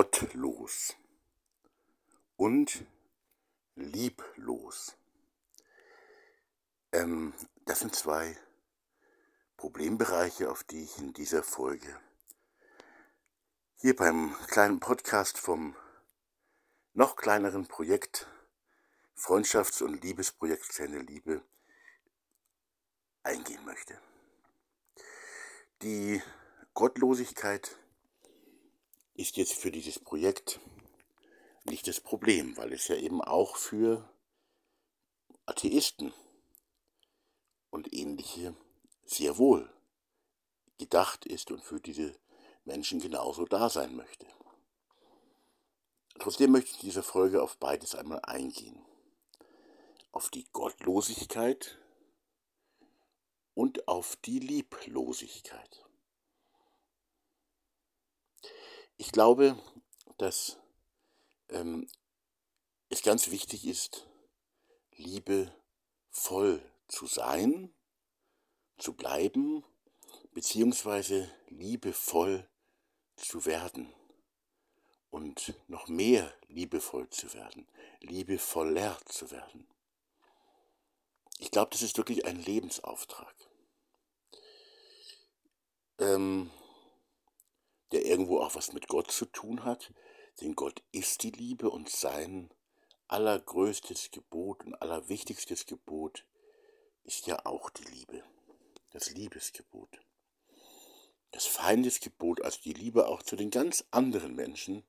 gottlos und lieblos. Ähm, das sind zwei Problembereiche, auf die ich in dieser Folge hier beim kleinen Podcast vom noch kleineren Projekt Freundschafts- und Liebesprojekt Kleine Liebe eingehen möchte. Die Gottlosigkeit ist jetzt für dieses Projekt nicht das Problem, weil es ja eben auch für Atheisten und ähnliche sehr wohl gedacht ist und für diese Menschen genauso da sein möchte. Trotzdem möchte ich in dieser Folge auf beides einmal eingehen. Auf die Gottlosigkeit und auf die Lieblosigkeit. Ich glaube, dass ähm, es ganz wichtig ist, liebevoll zu sein, zu bleiben, beziehungsweise liebevoll zu werden und noch mehr liebevoll zu werden, liebevoller zu werden. Ich glaube, das ist wirklich ein Lebensauftrag. Ähm, der irgendwo auch was mit Gott zu tun hat, denn Gott ist die Liebe und sein allergrößtes Gebot und allerwichtigstes Gebot ist ja auch die Liebe, das Liebesgebot. Das Feindesgebot, also die Liebe auch zu den ganz anderen Menschen,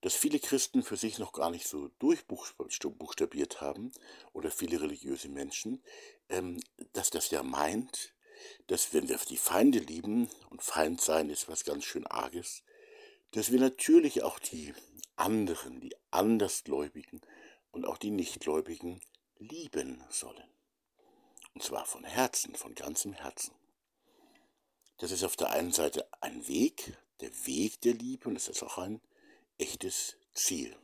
das viele Christen für sich noch gar nicht so durchbuchstabiert haben oder viele religiöse Menschen, ähm, dass das ja meint, dass wenn wir die Feinde lieben, und Feind sein ist was ganz schön Arges, dass wir natürlich auch die anderen, die Andersgläubigen und auch die Nichtgläubigen lieben sollen. Und zwar von Herzen, von ganzem Herzen. Das ist auf der einen Seite ein Weg, der Weg der Liebe, und es ist auch ein echtes Ziel,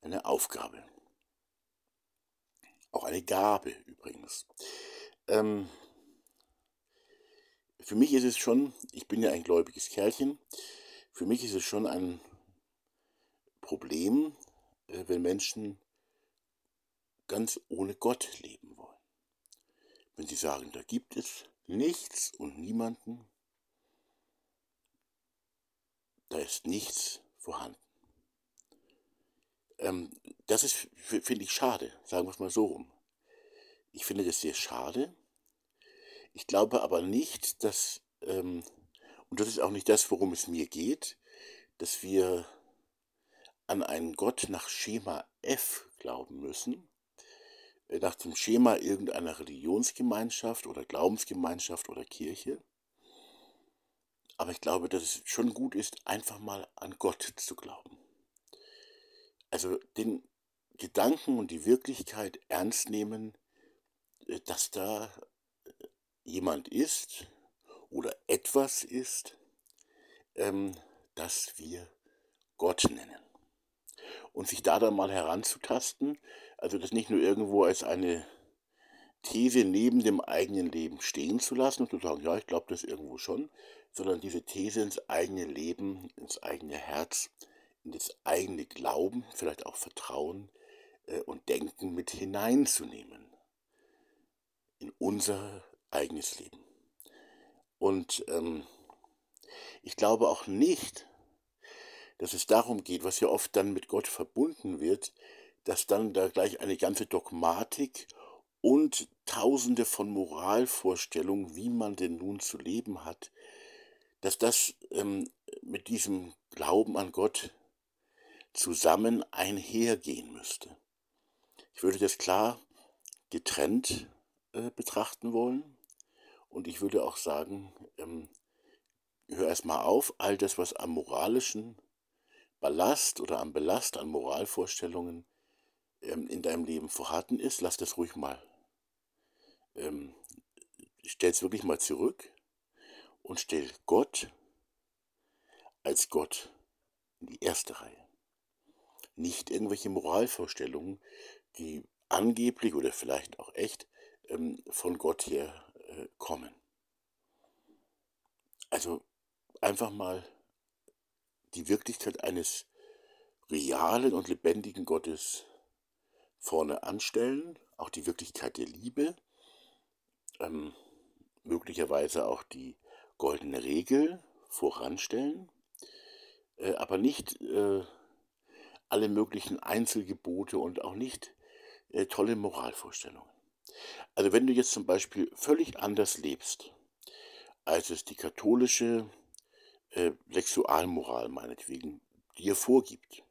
eine Aufgabe. Auch eine Gabe übrigens. Ähm, für mich ist es schon, ich bin ja ein gläubiges Kerlchen, für mich ist es schon ein Problem, äh, wenn Menschen ganz ohne Gott leben wollen. Wenn sie sagen, da gibt es nichts und niemanden, da ist nichts vorhanden. Ähm, das ist, finde ich, schade, sagen wir es mal so rum. Ich finde das sehr schade, ich glaube aber nicht, dass, ähm, und das ist auch nicht das, worum es mir geht, dass wir an einen Gott nach Schema F glauben müssen, äh, nach dem Schema irgendeiner Religionsgemeinschaft oder Glaubensgemeinschaft oder Kirche. Aber ich glaube, dass es schon gut ist, einfach mal an Gott zu glauben. Also den Gedanken und die Wirklichkeit ernst nehmen, äh, dass da jemand ist oder etwas ist, ähm, das wir Gott nennen. Und sich da dann mal heranzutasten, also das nicht nur irgendwo als eine These neben dem eigenen Leben stehen zu lassen und zu sagen, ja, ich glaube das irgendwo schon, sondern diese These ins eigene Leben, ins eigene Herz, in das eigene Glauben, vielleicht auch Vertrauen äh, und Denken mit hineinzunehmen. In unser eigenes Leben. Und ähm, ich glaube auch nicht, dass es darum geht, was ja oft dann mit Gott verbunden wird, dass dann da gleich eine ganze Dogmatik und tausende von Moralvorstellungen, wie man denn nun zu leben hat, dass das ähm, mit diesem Glauben an Gott zusammen einhergehen müsste. Ich würde das klar getrennt äh, betrachten wollen. Und ich würde auch sagen, ähm, hör erstmal auf, all das, was am moralischen Ballast oder am Belast an Moralvorstellungen ähm, in deinem Leben vorhanden ist, lass das ruhig mal. Ähm, stell es wirklich mal zurück und stell Gott als Gott in die erste Reihe. Nicht irgendwelche Moralvorstellungen, die angeblich oder vielleicht auch echt ähm, von Gott her kommen. Also einfach mal die Wirklichkeit eines realen und lebendigen Gottes vorne anstellen, auch die Wirklichkeit der Liebe, ähm, möglicherweise auch die goldene Regel voranstellen, äh, aber nicht äh, alle möglichen Einzelgebote und auch nicht äh, tolle Moralvorstellungen. Also wenn du jetzt zum Beispiel völlig anders lebst, als es die katholische äh, Sexualmoral meinetwegen dir vorgibt,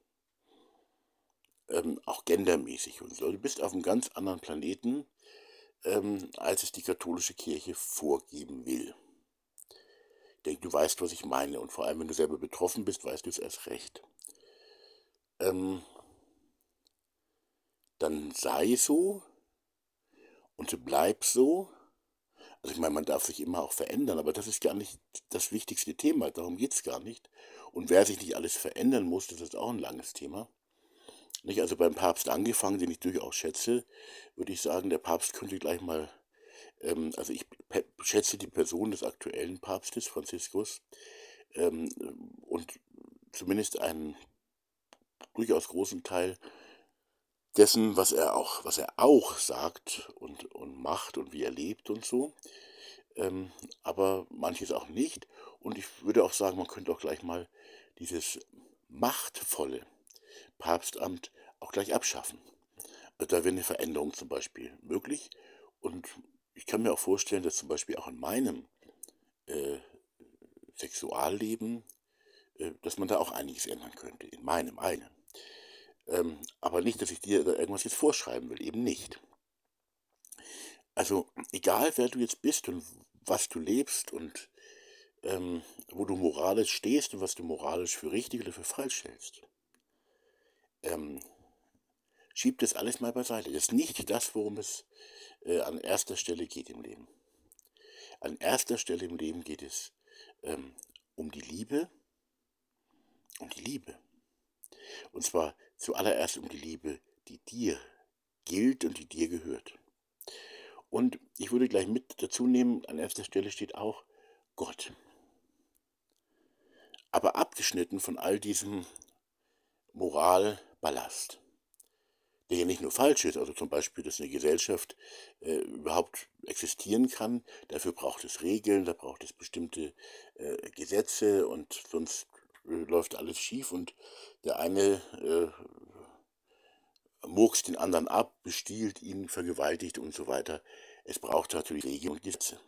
ähm, auch gendermäßig und so, du bist auf einem ganz anderen Planeten, ähm, als es die katholische Kirche vorgeben will. Ich denke, du weißt, was ich meine und vor allem, wenn du selber betroffen bist, weißt du es erst recht. Ähm, dann sei so und bleib so. Also ich meine, man darf sich immer auch verändern, aber das ist gar nicht das wichtigste Thema, darum geht es gar nicht. Und wer sich nicht alles verändern muss, das ist auch ein langes Thema. Nicht? Also beim Papst angefangen, den ich durchaus schätze, würde ich sagen, der Papst könnte gleich mal, ähm, also ich schätze die Person des aktuellen Papstes, Franziskus, ähm, und zumindest einen durchaus großen Teil dessen, was er auch, was er auch sagt und, und macht und wie er lebt und so. Ähm, aber manches auch nicht. Und ich würde auch sagen, man könnte auch gleich mal dieses machtvolle Papstamt auch gleich abschaffen. Also da wäre eine Veränderung zum Beispiel möglich. Und ich kann mir auch vorstellen, dass zum Beispiel auch in meinem äh, Sexualleben, äh, dass man da auch einiges ändern könnte, in meinem eigenen. Ähm, aber nicht, dass ich dir da irgendwas jetzt vorschreiben will, eben nicht. Also egal, wer du jetzt bist und was du lebst und ähm, wo du moralisch stehst und was du moralisch für richtig oder für falsch hältst, ähm, schieb das alles mal beiseite. Das ist nicht das, worum es äh, an erster Stelle geht im Leben. An erster Stelle im Leben geht es ähm, um die Liebe, um die Liebe. Und zwar zuallererst um die Liebe, die dir gilt und die dir gehört. Und ich würde gleich mit dazu nehmen, an erster Stelle steht auch Gott. Aber abgeschnitten von all diesem Moralballast, der ja nicht nur falsch ist, also zum Beispiel, dass eine Gesellschaft äh, überhaupt existieren kann, dafür braucht es Regeln, da braucht es bestimmte äh, Gesetze und sonst äh, läuft alles schief und der eine äh, murkst den anderen ab, bestiehlt ihn, vergewaltigt und so weiter. Es braucht natürlich Regeln und Gesetze.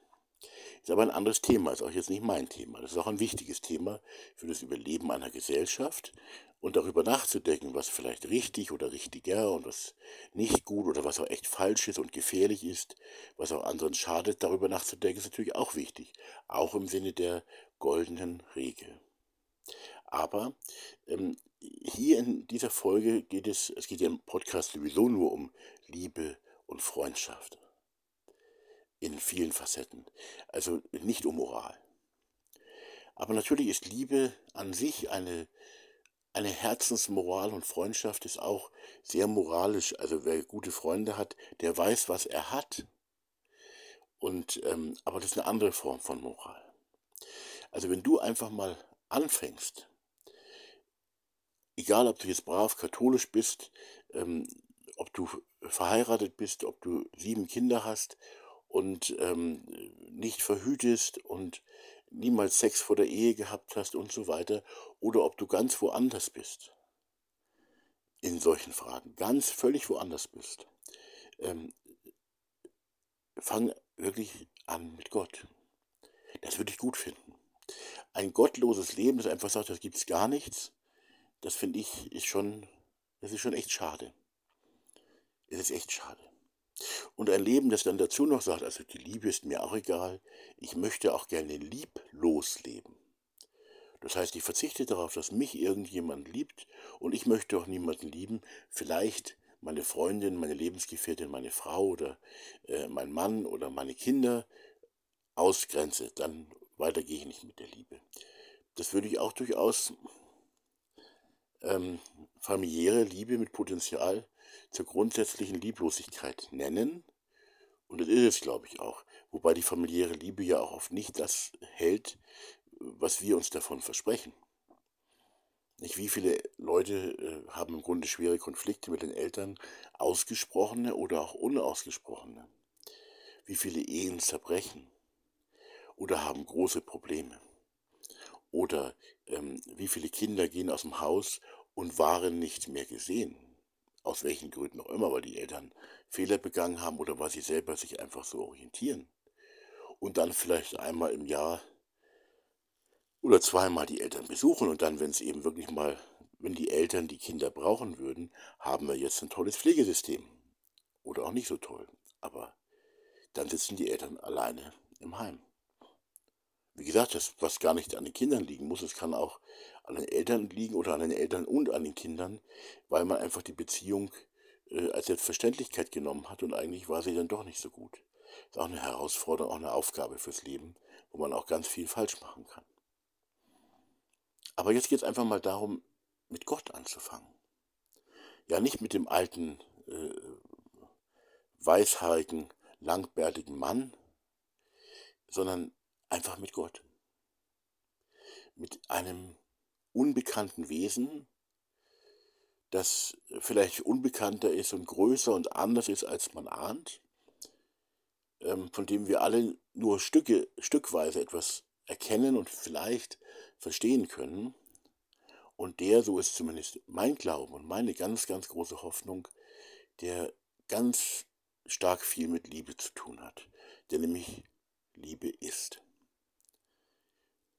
Ist aber ein anderes Thema, ist auch jetzt nicht mein Thema. Das ist auch ein wichtiges Thema für das Überleben einer Gesellschaft und darüber nachzudenken, was vielleicht richtig oder richtiger und was nicht gut oder was auch echt falsch ist und gefährlich ist, was auch anderen schadet, darüber nachzudenken, ist natürlich auch wichtig. Auch im Sinne der goldenen Regel. Aber ähm, hier in dieser Folge geht es, es geht ja im Podcast sowieso nur um Liebe und Freundschaft. In vielen Facetten. Also nicht um Moral. Aber natürlich ist Liebe an sich eine, eine Herzensmoral und Freundschaft ist auch sehr moralisch. Also wer gute Freunde hat, der weiß, was er hat. Und, ähm, aber das ist eine andere Form von Moral. Also wenn du einfach mal anfängst, egal ob du jetzt brav katholisch bist, ähm, ob du verheiratet bist, ob du sieben Kinder hast und ähm, nicht verhütest und niemals Sex vor der Ehe gehabt hast und so weiter, oder ob du ganz woanders bist in solchen Fragen, ganz völlig woanders bist. Ähm, fang wirklich an mit Gott. Das würde ich gut finden. Ein gottloses Leben, das einfach sagt, das gibt es gar nichts, das finde ich, ist schon, das ist schon echt schade. Es ist echt schade. Und ein Leben, das dann dazu noch sagt, also die Liebe ist mir auch egal, ich möchte auch gerne lieblos leben. Das heißt, ich verzichte darauf, dass mich irgendjemand liebt und ich möchte auch niemanden lieben. Vielleicht meine Freundin, meine Lebensgefährtin, meine Frau oder äh, mein Mann oder meine Kinder ausgrenze. Dann weiter gehe ich nicht mit der Liebe. Das würde ich auch durchaus ähm, familiäre Liebe mit Potenzial zur grundsätzlichen Lieblosigkeit nennen. Und das ist es, glaube ich, auch. Wobei die familiäre Liebe ja auch oft nicht das hält, was wir uns davon versprechen. Nicht, wie viele Leute äh, haben im Grunde schwere Konflikte mit den Eltern, ausgesprochene oder auch unausgesprochene? Wie viele Ehen zerbrechen oder haben große Probleme? Oder ähm, wie viele Kinder gehen aus dem Haus und waren nicht mehr gesehen? Aus welchen Gründen auch immer, weil die Eltern Fehler begangen haben oder weil sie selber sich einfach so orientieren. Und dann vielleicht einmal im Jahr oder zweimal die Eltern besuchen und dann, wenn es eben wirklich mal, wenn die Eltern die Kinder brauchen würden, haben wir jetzt ein tolles Pflegesystem. Oder auch nicht so toll. Aber dann sitzen die Eltern alleine im Heim. Wie gesagt, das, was gar nicht an den Kindern liegen muss, es kann auch an den Eltern liegen oder an den Eltern und an den Kindern, weil man einfach die Beziehung äh, als Selbstverständlichkeit genommen hat und eigentlich war sie dann doch nicht so gut. Das ist auch eine Herausforderung, auch eine Aufgabe fürs Leben, wo man auch ganz viel falsch machen kann. Aber jetzt geht es einfach mal darum, mit Gott anzufangen. Ja, nicht mit dem alten, äh, weißhaarigen, langbärtigen Mann, sondern einfach mit Gott. Mit einem unbekannten Wesen, das vielleicht unbekannter ist und größer und anders ist, als man ahnt, ähm, von dem wir alle nur Stücke, stückweise etwas erkennen und vielleicht verstehen können. Und der, so ist zumindest mein Glauben und meine ganz, ganz große Hoffnung, der ganz stark viel mit Liebe zu tun hat, der nämlich Liebe ist.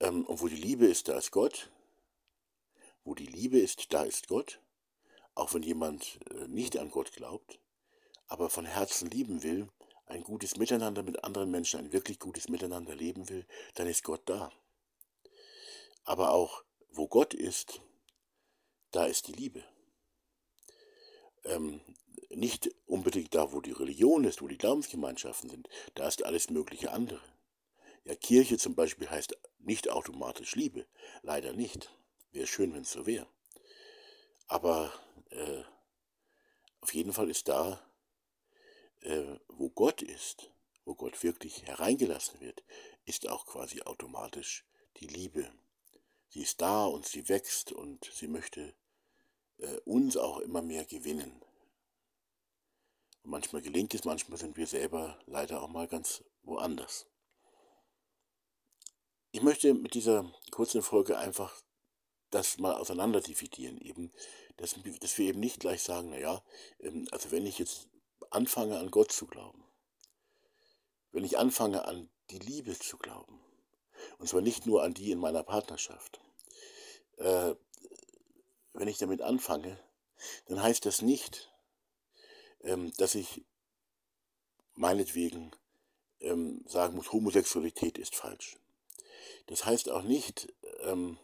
Ähm, und wo die Liebe ist, da ist Gott. Wo die Liebe ist, da ist Gott. Auch wenn jemand äh, nicht an Gott glaubt, aber von Herzen lieben will, ein gutes Miteinander mit anderen Menschen, ein wirklich gutes Miteinander leben will, dann ist Gott da. Aber auch wo Gott ist, da ist die Liebe. Ähm, nicht unbedingt da, wo die Religion ist, wo die Glaubensgemeinschaften sind, da ist alles mögliche andere. Ja, Kirche zum Beispiel heißt nicht automatisch Liebe, leider nicht. Wäre schön, wenn es so wäre. Aber äh, auf jeden Fall ist da äh, wo Gott ist, wo Gott wirklich hereingelassen wird, ist auch quasi automatisch die Liebe. Sie ist da und sie wächst und sie möchte äh, uns auch immer mehr gewinnen. Und manchmal gelingt es, manchmal sind wir selber leider auch mal ganz woanders. Ich möchte mit dieser kurzen Folge einfach das mal auseinander dividieren, eben, dass, dass wir eben nicht gleich sagen, naja, ähm, also wenn ich jetzt anfange an Gott zu glauben, wenn ich anfange an die Liebe zu glauben, und zwar nicht nur an die in meiner Partnerschaft, äh, wenn ich damit anfange, dann heißt das nicht, ähm, dass ich meinetwegen ähm, sagen muss, Homosexualität ist falsch. Das heißt auch nicht, ähm,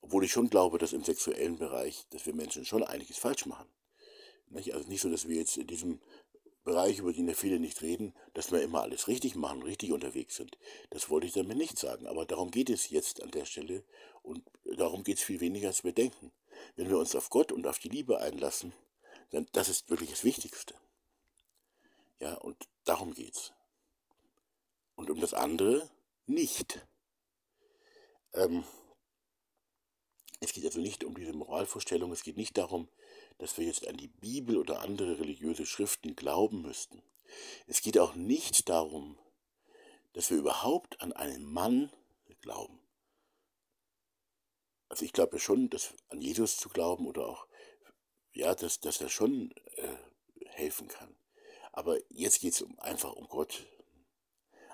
obwohl ich schon glaube, dass im sexuellen Bereich, dass wir Menschen schon einiges falsch machen. Nicht? Also nicht so, dass wir jetzt in diesem Bereich, über den ja viele nicht reden, dass wir immer alles richtig machen, richtig unterwegs sind. Das wollte ich damit nicht sagen. Aber darum geht es jetzt an der Stelle und darum geht es viel weniger, als wir denken. Wenn wir uns auf Gott und auf die Liebe einlassen, dann das ist wirklich das Wichtigste. Ja, und darum geht's. Und um das andere nicht. Ähm, es geht also nicht um diese Moralvorstellung, es geht nicht darum, dass wir jetzt an die Bibel oder andere religiöse Schriften glauben müssten. Es geht auch nicht darum, dass wir überhaupt an einen Mann glauben. Also ich glaube schon, dass an Jesus zu glauben oder auch, ja, dass, dass er schon äh, helfen kann. Aber jetzt geht es um, einfach um Gott.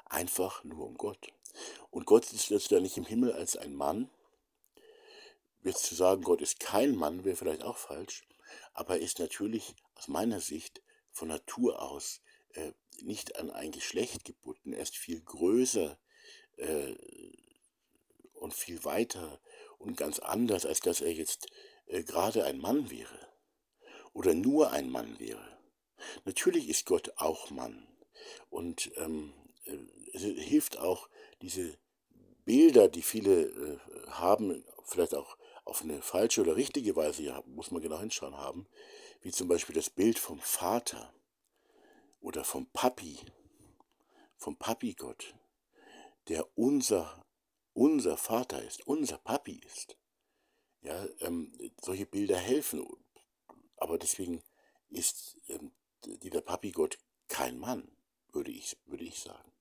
Einfach nur um Gott. Und Gott ist jetzt da nicht im Himmel als ein Mann, Jetzt zu sagen, Gott ist kein Mann, wäre vielleicht auch falsch, aber er ist natürlich aus meiner Sicht von Natur aus äh, nicht an ein Geschlecht gebunden. Er ist viel größer äh, und viel weiter und ganz anders, als dass er jetzt äh, gerade ein Mann wäre oder nur ein Mann wäre. Natürlich ist Gott auch Mann und ähm, äh, es hilft auch diese Bilder, die viele äh, haben, vielleicht auch auf eine falsche oder richtige Weise, ja, muss man genau hinschauen haben, wie zum Beispiel das Bild vom Vater oder vom Papi, vom Papi-Gott, der unser, unser Vater ist, unser Papi ist. Ja, ähm, solche Bilder helfen. Aber deswegen ist ähm, dieser Papigott kein Mann, würde ich, würde ich sagen.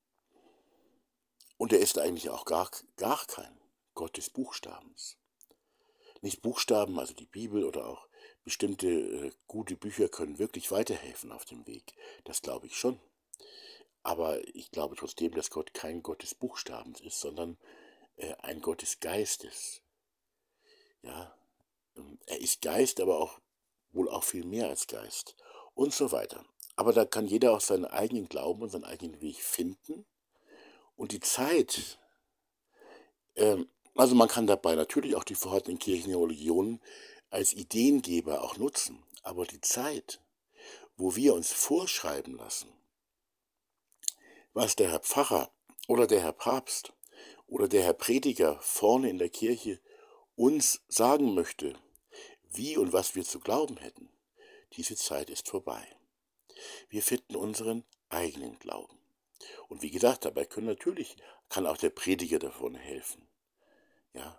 Und er ist eigentlich auch gar, gar kein Gott des Buchstabens. Nicht Buchstaben, also die Bibel oder auch bestimmte äh, gute Bücher können wirklich weiterhelfen auf dem Weg. Das glaube ich schon. Aber ich glaube trotzdem, dass Gott kein Gott des Buchstabens ist, sondern äh, ein Gott des Geistes. Ja, ähm, er ist Geist, aber auch wohl auch viel mehr als Geist und so weiter. Aber da kann jeder auch seinen eigenen Glauben und seinen eigenen Weg finden. Und die Zeit, ähm, also man kann dabei natürlich auch die vorhandenen Kirchen und Religionen als Ideengeber auch nutzen. Aber die Zeit, wo wir uns vorschreiben lassen, was der Herr Pfarrer oder der Herr Papst oder der Herr Prediger vorne in der Kirche uns sagen möchte, wie und was wir zu glauben hätten, diese Zeit ist vorbei. Wir finden unseren eigenen Glauben. Und wie gesagt, dabei können natürlich, kann auch der Prediger davon helfen. Ja,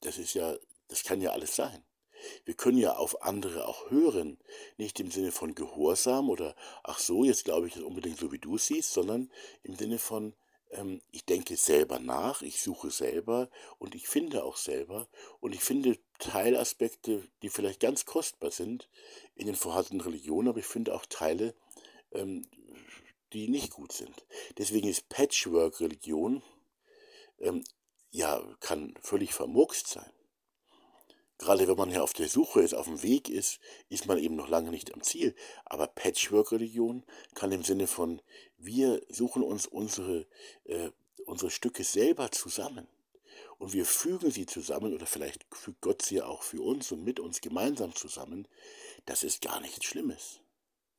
das ist ja, das kann ja alles sein. Wir können ja auf andere auch hören, nicht im Sinne von Gehorsam oder ach so, jetzt glaube ich das unbedingt so wie du siehst, sondern im Sinne von ähm, ich denke selber nach, ich suche selber und ich finde auch selber und ich finde Teilaspekte, die vielleicht ganz kostbar sind in den vorhandenen Religionen, aber ich finde auch Teile, ähm, die nicht gut sind. Deswegen ist Patchwork-Religion ähm, ja kann völlig vermurkst sein. Gerade wenn man ja auf der Suche ist, auf dem Weg ist, ist man eben noch lange nicht am Ziel. Aber Patchwork-Religion kann im Sinne von, wir suchen uns unsere, äh, unsere Stücke selber zusammen. Und wir fügen sie zusammen, oder vielleicht fügt Gott sie auch für uns und mit uns gemeinsam zusammen. Das ist gar nichts Schlimmes.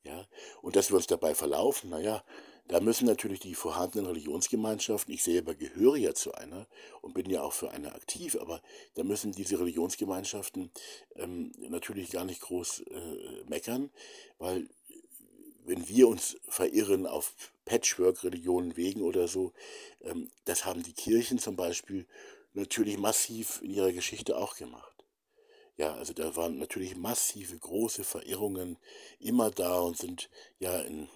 Ja? Und dass wir uns dabei verlaufen, naja, da müssen natürlich die vorhandenen Religionsgemeinschaften, ich selber gehöre ja zu einer und bin ja auch für eine aktiv, aber da müssen diese Religionsgemeinschaften ähm, natürlich gar nicht groß äh, meckern, weil wenn wir uns verirren auf Patchwork-Religionen wegen oder so, ähm, das haben die Kirchen zum Beispiel natürlich massiv in ihrer Geschichte auch gemacht. Ja, also da waren natürlich massive, große Verirrungen immer da und sind ja in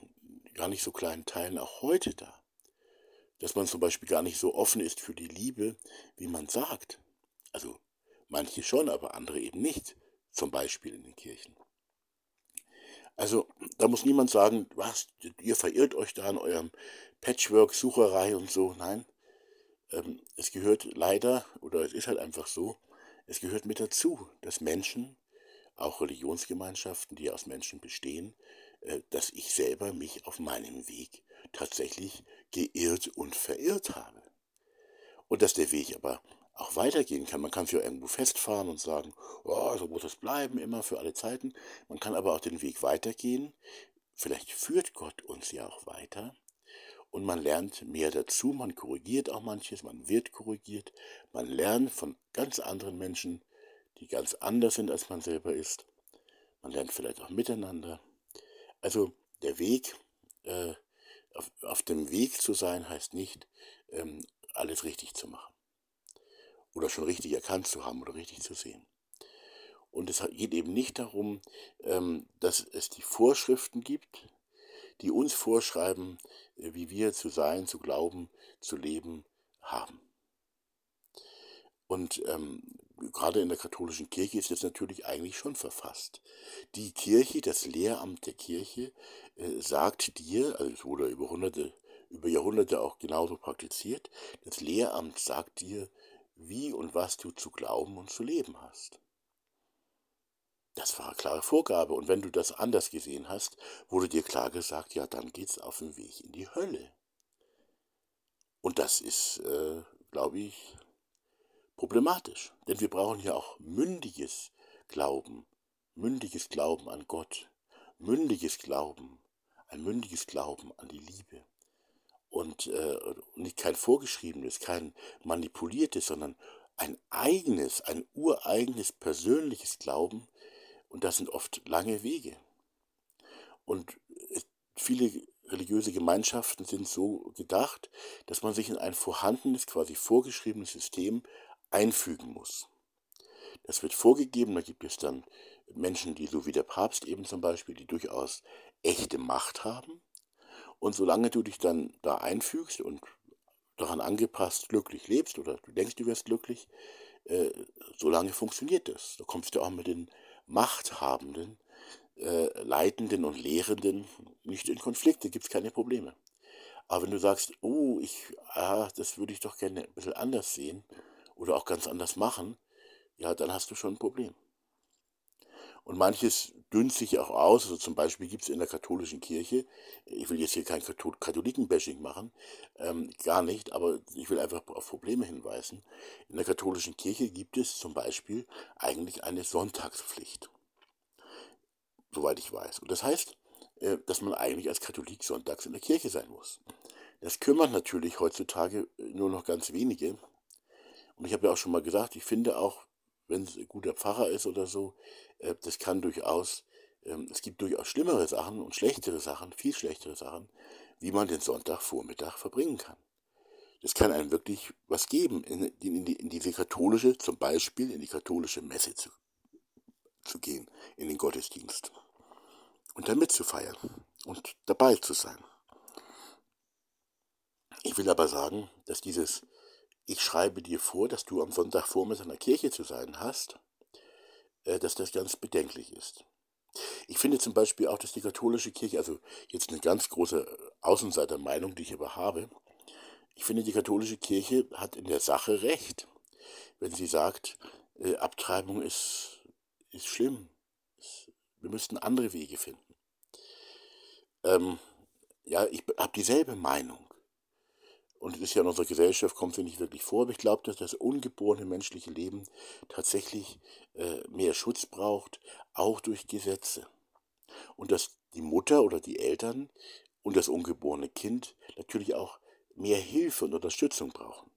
gar nicht so kleinen Teilen auch heute da. Dass man zum Beispiel gar nicht so offen ist für die Liebe, wie man sagt. Also manche schon, aber andere eben nicht. Zum Beispiel in den Kirchen. Also da muss niemand sagen, was, ihr verirrt euch da an eurem Patchwork-Sucherei und so. Nein, ähm, es gehört leider, oder es ist halt einfach so, es gehört mit dazu, dass Menschen, auch Religionsgemeinschaften, die aus Menschen bestehen, äh, dass ich selber mich auf meinem Weg tatsächlich geirrt und verirrt habe. Und dass der Weg aber auch weitergehen kann. Man kann sich irgendwo festfahren und sagen, oh, so muss es bleiben, immer für alle Zeiten. Man kann aber auch den Weg weitergehen. Vielleicht führt Gott uns ja auch weiter. Und man lernt mehr dazu, man korrigiert auch manches, man wird korrigiert, man lernt von ganz anderen Menschen, die ganz anders sind, als man selber ist. Man lernt vielleicht auch miteinander. Also der Weg, äh, auf, auf, dem Weg zu sein, heißt nicht, ähm, alles richtig zu machen. Oder schon richtig erkannt zu haben oder richtig zu sehen. Und es geht eben nicht darum, ähm, dass es die Vorschriften gibt, die uns vorschreiben, wie wir zu sein, zu glauben, zu leben haben. Und ähm, gerade in der katholischen Kirche ist das natürlich eigentlich schon verfasst. Die Kirche, das Lehramt der Kirche, äh, sagt dir, also es wurde über Hunderte, über Jahrhunderte auch genauso praktiziert, das Lehramt sagt dir, wie und was du zu glauben und zu leben hast. Das war eine klare Vorgabe. Und wenn du das anders gesehen hast, wurde dir klar gesagt, ja, dann geht's auf den Weg in die Hölle. Und das ist, äh, glaube ich, problematisch. Denn wir brauchen ja auch mündiges Glauben, mündiges Glauben an Gott, mündiges Glauben, ein mündiges Glauben an die Liebe. Und äh, nicht kein vorgeschriebenes, kein manipuliertes, sondern ein eigenes, ein ureigenes persönliches Glauben. Und das sind oft lange Wege. Und viele religiöse Gemeinschaften sind so gedacht, dass man sich in ein vorhandenes, quasi vorgeschriebenes System einfügen muss. Das wird vorgegeben, da gibt es dann Menschen, die so wie der Papst eben zum Beispiel, die durchaus echte Macht haben. Und solange du dich dann da einfügst und daran angepasst glücklich lebst oder du denkst, du wirst glücklich, äh, solange funktioniert das. Da kommst du auch mit den Machthabenden, äh, Leitenden und Lehrenden nicht in Konflikte, gibt es keine Probleme. Aber wenn du sagst, oh, ich, ah, das würde ich doch gerne ein bisschen anders sehen oder auch ganz anders machen, ja, dann hast du schon ein Problem. Und manches dünnt sich auch aus. Also zum Beispiel gibt es in der katholischen Kirche, ich will jetzt hier kein Katholiken-Bashing machen, ähm, gar nicht, aber ich will einfach auf Probleme hinweisen. In der katholischen Kirche gibt es zum Beispiel eigentlich eine Sonntagspflicht, soweit ich weiß. Und das heißt, äh, dass man eigentlich als Katholik sonntags in der Kirche sein muss. Das kümmert natürlich heutzutage nur noch ganz wenige. Und ich habe ja auch schon mal gesagt, ich finde auch, wenn es ein guter Pfarrer ist oder so, äh, das kann durchaus, ähm, es gibt durchaus schlimmere Sachen und schlechtere Sachen, viel schlechtere Sachen, wie man den Sonntagvormittag verbringen kann. Das kann einem wirklich was geben, in, in, die, in diese katholische, zum Beispiel in die katholische Messe zu, zu gehen, in den Gottesdienst und da mitzufeiern und dabei zu sein. Ich will aber sagen, dass dieses Ich schreibe dir vor, dass du am Sonntagvormittag in der Kirche zu sein hast, äh, dass das ganz bedenklich ist. Ich finde zum Beispiel auch, dass die katholische Kirche, also jetzt eine ganz große Außenseitermeinung, die ich aber habe, ich finde, die katholische Kirche hat in der Sache recht, wenn sie sagt, äh, Abtreibung ist, ist schlimm. Wir müssten andere Wege finden. Ähm, ja, ich habe dieselbe Meinung. Und es ist ja in unserer Gesellschaft, kommt sie nicht wirklich vor, aber ich glaube, dass das ungeborene menschliche Leben tatsächlich äh, mehr Schutz braucht, auch durch Gesetze. Und dass die Mutter oder die Eltern und das ungeborene Kind natürlich auch mehr Hilfe und Unterstützung brauchen.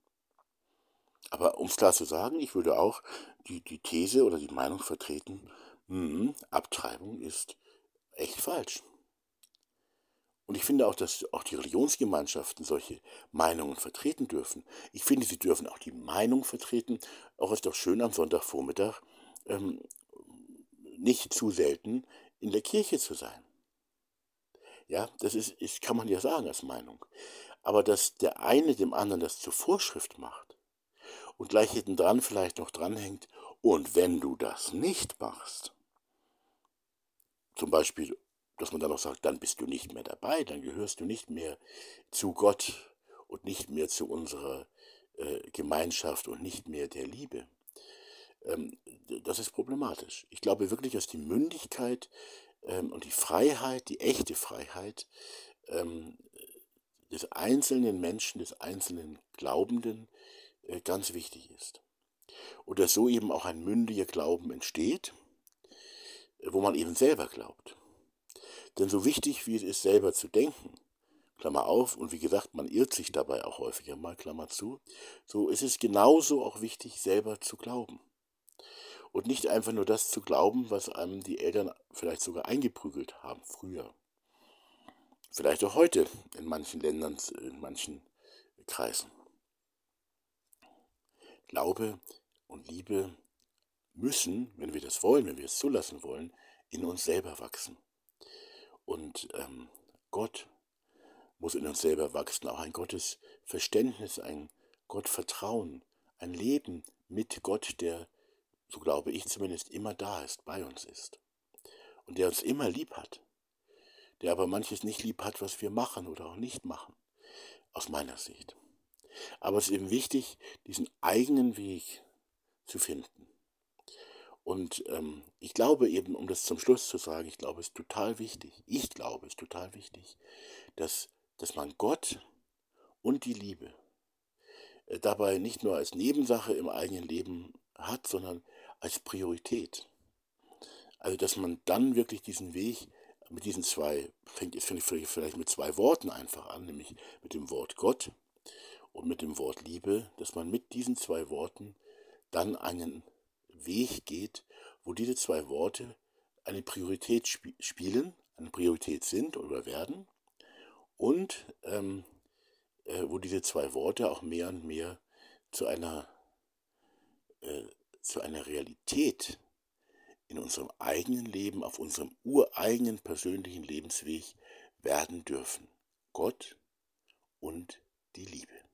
Aber um es klar zu sagen, ich würde auch die, die These oder die Meinung vertreten, mh, Abtreibung ist echt falsch. Und ich finde auch, dass auch die Religionsgemeinschaften solche Meinungen vertreten dürfen. Ich finde, sie dürfen auch die Meinung vertreten, auch ist doch schön am Sonntagvormittag ähm, nicht zu selten in der Kirche zu sein. Ja, das ist, ist, kann man ja sagen als Meinung. Aber dass der eine dem anderen das zur Vorschrift macht und gleich hinten dran vielleicht noch dranhängt, und wenn du das nicht machst, zum Beispiel dass man dann auch sagt, dann bist du nicht mehr dabei, dann gehörst du nicht mehr zu Gott und nicht mehr zu unserer äh, Gemeinschaft und nicht mehr der Liebe. Ähm, das ist problematisch. Ich glaube wirklich, dass die Mündigkeit ähm, und die Freiheit, die echte Freiheit ähm, des einzelnen Menschen, des einzelnen Glaubenden äh, ganz wichtig ist. Und dass so eben auch ein mündiger Glauben entsteht, wo man eben selber glaubt. Denn so wichtig wie es ist, selber zu denken, Klammer auf, und wie gesagt, man irrt sich dabei auch häufiger mal, Klammer zu, so ist es genauso auch wichtig, selber zu glauben. Und nicht einfach nur das zu glauben, was einem die Eltern vielleicht sogar eingeprügelt haben früher. Vielleicht auch heute in manchen Ländern, in manchen Kreisen. Glaube und Liebe müssen, wenn wir das wollen, wenn wir es zulassen wollen, in uns selber wachsen. Und ähm, Gott muss in uns selber wachsen, auch ein Gottesverständnis, ein Gottvertrauen, ein Leben mit Gott, der, so glaube ich zumindest, immer da ist, bei uns ist. Und der uns immer lieb hat, der aber manches nicht lieb hat, was wir machen oder auch nicht machen, aus meiner Sicht. Aber es ist eben wichtig, diesen eigenen Weg zu finden. Und ähm, ich glaube eben, um das zum Schluss zu sagen, ich glaube, es ist total wichtig, ich glaube, es ist total wichtig, dass, dass man Gott und die Liebe äh, dabei nicht nur als Nebensache im eigenen Leben hat, sondern als Priorität. Also, dass man dann wirklich diesen Weg mit diesen zwei, fängt jetzt vielleicht mit zwei Worten einfach an, nämlich mit dem Wort Gott und mit dem Wort Liebe, dass man mit diesen zwei Worten dann einen Weg geht, wo diese zwei Worte eine Priorität sp spielen, eine Priorität sind oder werden und ähm, äh, wo diese zwei Worte auch mehr und mehr zu einer äh, zu einer Realität in unserem eigenen Leben, auf unserem ureigenen persönlichen Lebensweg werden dürfen. Gott und die Liebe.